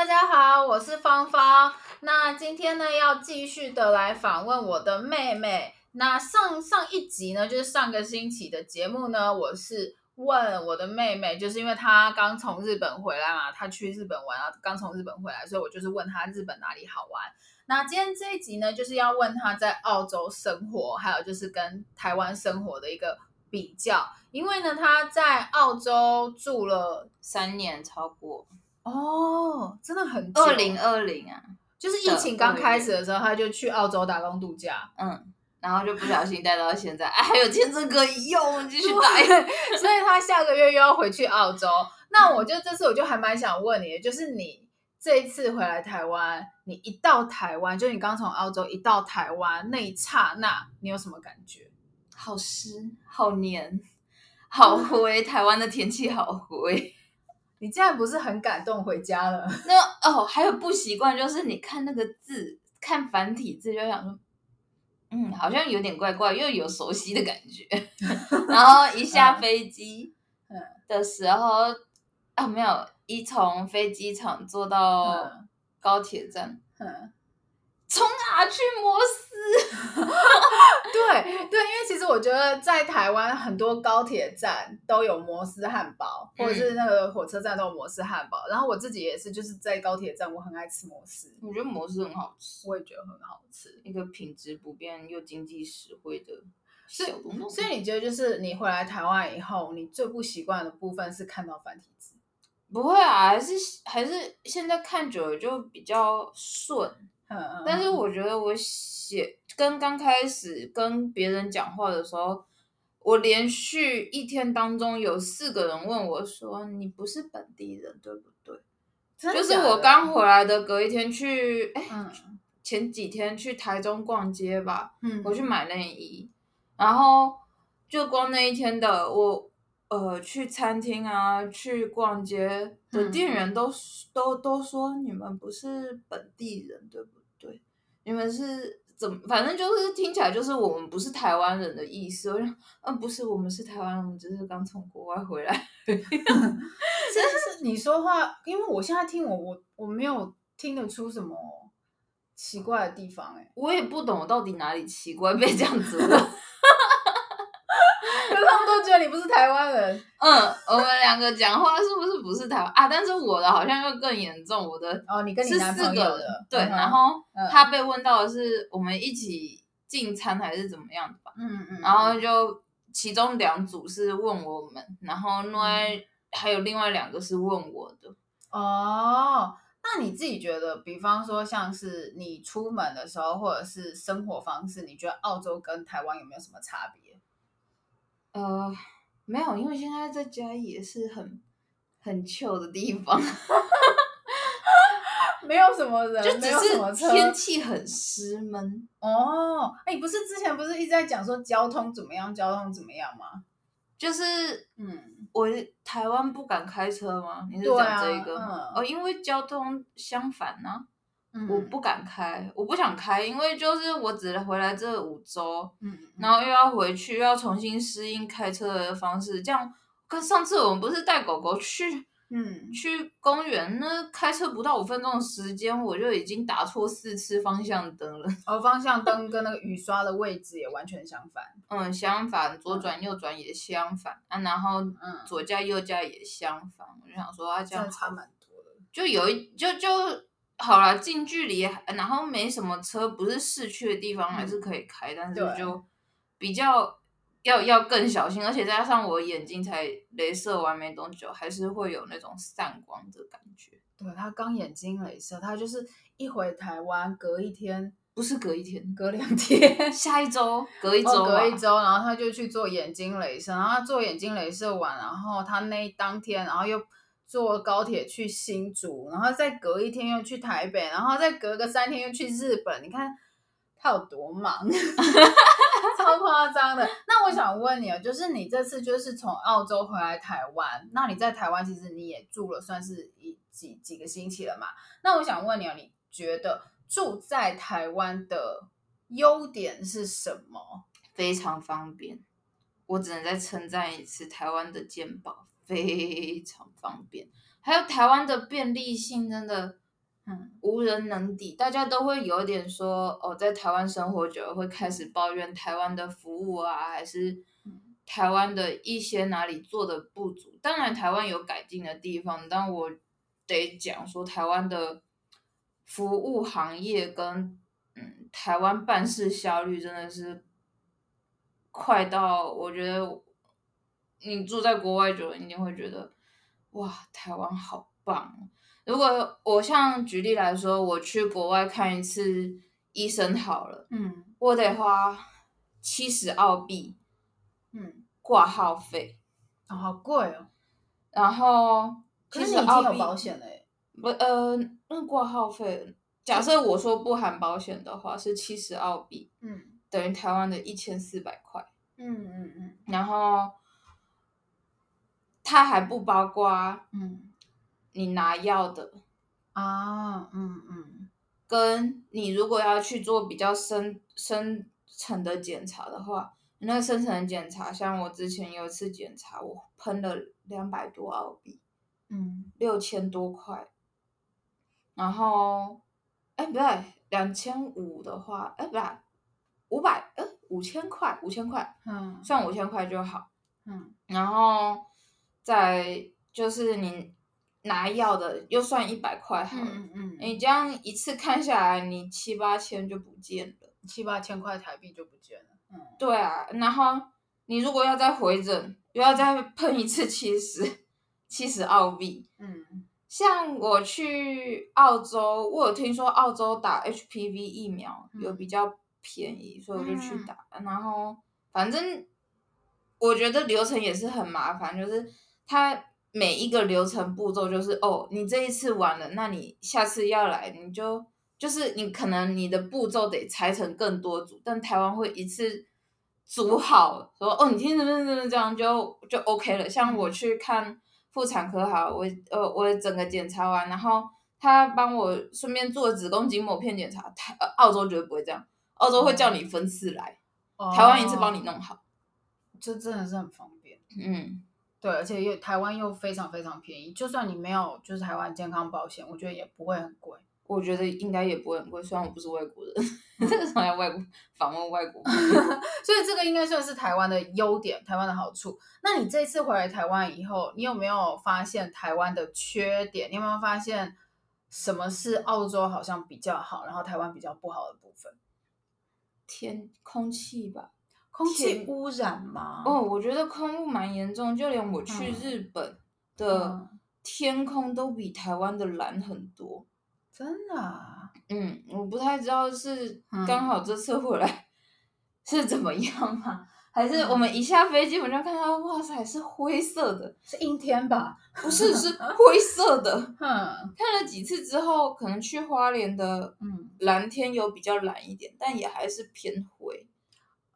大家好，我是芳芳。那今天呢，要继续的来访问我的妹妹。那上上一集呢，就是上个星期的节目呢，我是问我的妹妹，就是因为她刚从日本回来嘛，她去日本玩啊，刚从日本回来，所以我就是问她日本哪里好玩。那今天这一集呢，就是要问她在澳洲生活，还有就是跟台湾生活的一个比较，因为呢，她在澳洲住了三年，超过。哦，真的很久。二零二零啊，就是疫情刚开始的时候，他就去澳洲打工度假。嗯，然后就不小心待到现在，哎，还有签证可以用，继续待。所以他下个月又要回去澳洲。那我就这次我就还蛮想问你的，就是你这一次回来台湾，你一到台湾，就你刚从澳洲一到台湾那一刹那，你有什么感觉？好湿，好黏，好灰。台湾的天气好灰。你竟然不是很感动回家了？那哦，还有不习惯，就是你看那个字，看繁体字就想说，嗯，好像有点怪怪，又有熟悉的感觉。然后一下飞机的时候，啊、没有，一从飞机场坐到高铁站。嗯嗯从哪去摩斯？对对，因为其实我觉得在台湾很多高铁站都有摩斯汉堡，或者是那个火车站都有摩斯汉堡。嗯、然后我自己也是，就是在高铁站，我很爱吃摩斯。我觉得摩斯很好吃，我也觉得很好吃，一个品质不变又经济实惠的小东西。所以你觉得，就是你回来台湾以后，你最不习惯的部分是看到繁体字？不会啊，还是还是现在看久了就比较顺。但是我觉得我写跟刚开始跟别人讲话的时候，我连续一天当中有四个人问我说：“你不是本地人对不对？”就是我刚回来的隔一天去，哎、嗯，前几天去台中逛街吧，嗯，我去买内衣，然后就光那一天的我，呃，去餐厅啊，去逛街的店员都、嗯、都都说你们不是本地人对不对？你们是怎么？反正就是听起来就是我们不是台湾人的意思。我说，嗯，不是，我们是台湾人，我们只是刚从国外回来。真 是你说话，因为我现在听我我我没有听得出什么奇怪的地方，哎，我也不懂我到底哪里奇怪，被这样子问。都觉得你不是台湾人。嗯，我们两个讲话是不是不是台湾啊？但是我的好像又更严重。我的哦，你跟你男朋友的是四个人对，嗯、然后他被问到的是我们一起进餐还是怎么样的吧？嗯嗯。然后就其中两组是问我们，然后另外、嗯、还有另外两个是问我的。哦，那你自己觉得，比方说像是你出门的时候，或者是生活方式，你觉得澳洲跟台湾有没有什么差别？呃，没有，因为现在在家也是很很 chill 的地方，没有什么人，就只是天气很湿闷。哦，哎，不是之前不是一直在讲说交通怎么样，交通怎么样吗？就是，嗯，我台湾不敢开车吗？你是讲这个？啊嗯、哦，因为交通相反呢、啊。我不敢开，我不想开，因为就是我只回来这五周，嗯，然后又要回去，又要重新适应开车的方式，这样跟上次我们不是带狗狗去，嗯，去公园，那开车不到五分钟的时间，我就已经打错四次方向灯了。哦，方向灯跟那个雨刷的位置也完全相反。嗯，相反，左转右转也相反啊，然后嗯，左驾右驾也相反，我就想说啊，这样差蛮多的，就有一就就。好了，近距离，然后没什么车，不是市区的地方还是可以开，嗯、但是就比较要要更小心，而且再加上我眼睛才镭射完没多久，还是会有那种散光的感觉。对，他刚眼睛镭射，他就是一回台湾隔一天，不是隔一天，隔两天，下一周 隔一周、哦，隔一周，然后他就去做眼睛镭射，然后他做眼睛镭射完，然后他那当天，然后又。坐高铁去新竹，然后再隔一天又去台北，然后再隔个三天又去日本。你看他有多忙，超夸张的。那我想问你啊，就是你这次就是从澳洲回来台湾，那你在台湾其实你也住了算是一几几个星期了嘛？那我想问你啊，你觉得住在台湾的优点是什么？非常方便，我只能再称赞一次台湾的健保。非常方便，还有台湾的便利性真的嗯，无人能敌，大家都会有点说哦，在台湾生活久了会开始抱怨台湾的服务啊，还是台湾的一些哪里做的不足。当然，台湾有改进的地方，但我得讲说，台湾的服务行业跟嗯，台湾办事效率真的是快到，我觉得你住在国外久了，一定会觉得哇，台湾好棒。如果我像举例来说，我去国外看一次医生好了，嗯，我得花七十澳币，嗯，挂号费，哦，好贵哦。然后，可是你已经有保险了耶。不，呃，那挂号费，假设我说不含保险的话是七十澳币，嗯，等于台湾的一千四百块，嗯嗯嗯。然后，它还不包括，嗯。你拿药的啊，嗯嗯，跟你如果要去做比较深深层的检查的话，那个深层的检查，像我之前有一次检查，我喷了两百多澳币，嗯，六千多块，然后，哎，不对，两千五的话，哎，不对，五百，呃，五千块，五千块，嗯，算五千块就好，嗯，然后再就是你。拿药的又算一百块好了，嗯嗯，你这样一次看下来，你七八千就不见了，七八千块台币就不见了。嗯，对啊，然后你如果要再回诊，又要再喷一次七十，七十澳币。嗯，像我去澳洲，我有听说澳洲打 HPV 疫苗有比较便宜，嗯，所以我就去打。然后反正我觉得流程也是很麻烦，就是它。每一个流程步骤就是哦，你这一次完了，那你下次要来，你就就是你可能你的步骤得拆成更多组，但台湾会一次组好，说哦，你听着听着这样就就 OK 了。像我去看妇产科，好，我呃我整个检查完，然后他帮我顺便做子宫颈抹片检查，他澳洲绝对不会这样，澳洲会叫你分次来，哦、台湾一次帮你弄好，这真的是很方便，嗯。对，而且又台湾又非常非常便宜，就算你没有就是台湾健康保险，我觉得也不会很贵。我觉得应该也不会很贵，虽然我不是外国人，这个时候要外国访问外国，所以这个应该算是台湾的优点，台湾的好处。那你这次回来台湾以后，你有没有发现台湾的缺点？你有没有发现什么是澳洲好像比较好，然后台湾比较不好的部分？天，空气吧。空气污染吗？哦，我觉得空污蛮严重，就连我去日本的天空都比台湾的蓝很多。真的啊？嗯，我不太知道是刚好这次回来 是怎么样吗？还是我们一下飞机我就看到，哇塞，是灰色的，是阴天吧？不是，是 灰色的。嗯，看了几次之后，可能去花莲的嗯蓝天有比较蓝一点，但也还是偏灰。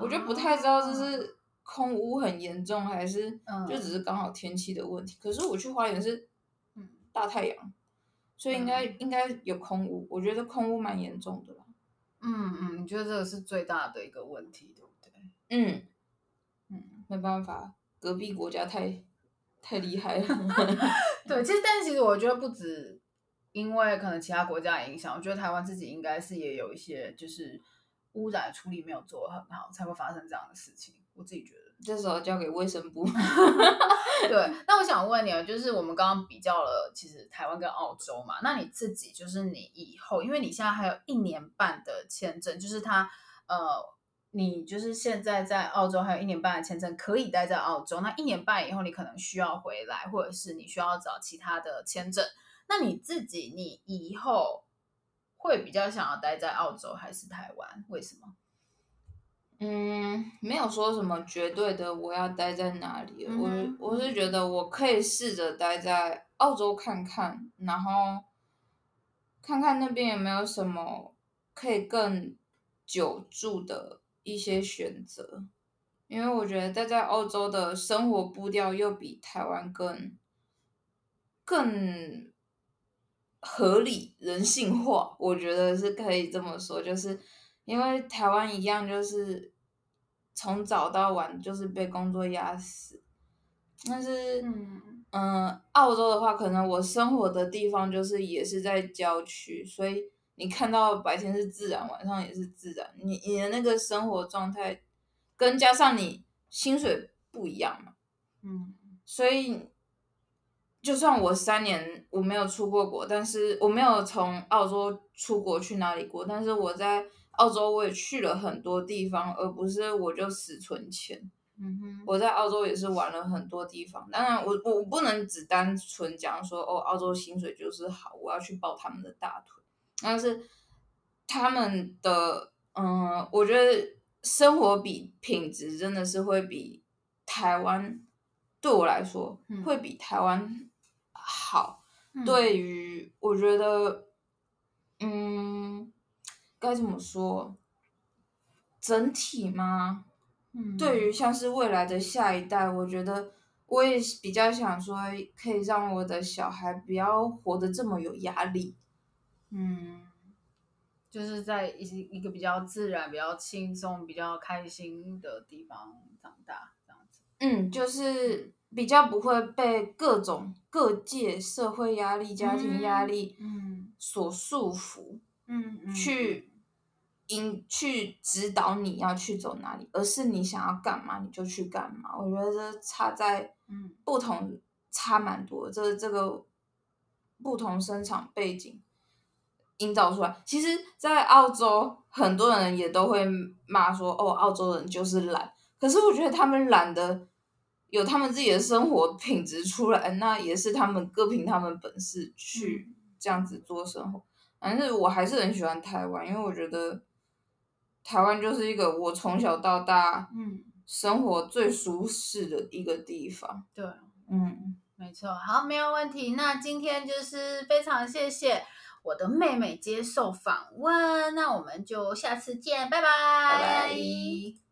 我就不太知道这是空污很严重，还是就只是刚好天气的问题。可是我去花莲是大太阳，所以应该应该有空污。我觉得空污蛮严重的。嗯嗯，你觉得这个是最大的一个问题，对不对？嗯嗯，没办法，隔壁国家太太厉害了。对，其实但是其实我觉得不止因为可能其他国家影响，我觉得台湾自己应该是也有一些就是。污染处理没有做得很好，才会发生这样的事情。我自己觉得，这时候交给卫生部。对，那我想问你啊，就是我们刚刚比较了，其实台湾跟澳洲嘛，那你自己就是你以后，因为你现在还有一年半的签证，就是他呃，你就是现在在澳洲还有一年半的签证，可以待在澳洲。那一年半以后，你可能需要回来，或者是你需要找其他的签证。那你自己，你以后。会比较想要待在澳洲还是台湾？为什么？嗯，没有说什么绝对的我要待在哪里。嗯、我我是觉得我可以试着待在澳洲看看，然后看看那边有没有什么可以更久住的一些选择。因为我觉得待在澳洲的生活步调又比台湾更更。合理人性化，我觉得是可以这么说，就是因为台湾一样，就是从早到晚就是被工作压死。但是，嗯，嗯，澳洲的话，可能我生活的地方就是也是在郊区，所以你看到白天是自然，晚上也是自然。你你的那个生活状态，跟加上你薪水不一样嘛，嗯，所以就算我三年我没有出过国，但是我没有从澳洲出国去哪里过，但是我在澳洲我也去了很多地方，而不是我就死存钱。嗯哼，我在澳洲也是玩了很多地方，当然我我不能只单纯讲说哦，澳洲薪水就是好，我要去抱他们的大腿，但是他们的嗯，我觉得生活比品质真的是会比台湾，对我来说会比台湾好。嗯、对于我觉得，嗯，该怎么说？整体吗？对于像是未来的下一代，我觉得我也比较想说，可以让我的小孩不要活得这么有压力。嗯，就是在一一个比较自然、比较轻松、比较开心的地方长大，这样子。嗯，就是比较不会被各种各界社会压力、家庭压力嗯所束缚。嗯嗯，去。引去指导你要去走哪里，而是你想要干嘛你就去干嘛。我觉得这差在嗯不同，嗯、差蛮多。这这个不同生长背景营造出来，其实，在澳洲很多人也都会骂说：“哦，澳洲人就是懒。”可是我觉得他们懒的有他们自己的生活品质出来，那也是他们各凭他们本事去这样子做生活。反正我还是很喜欢台湾，因为我觉得。台湾就是一个我从小到大，嗯，生活最舒适的一个地方。对，嗯，没错。好，没有问题。那今天就是非常谢谢我的妹妹接受访问，那我们就下次见，拜拜。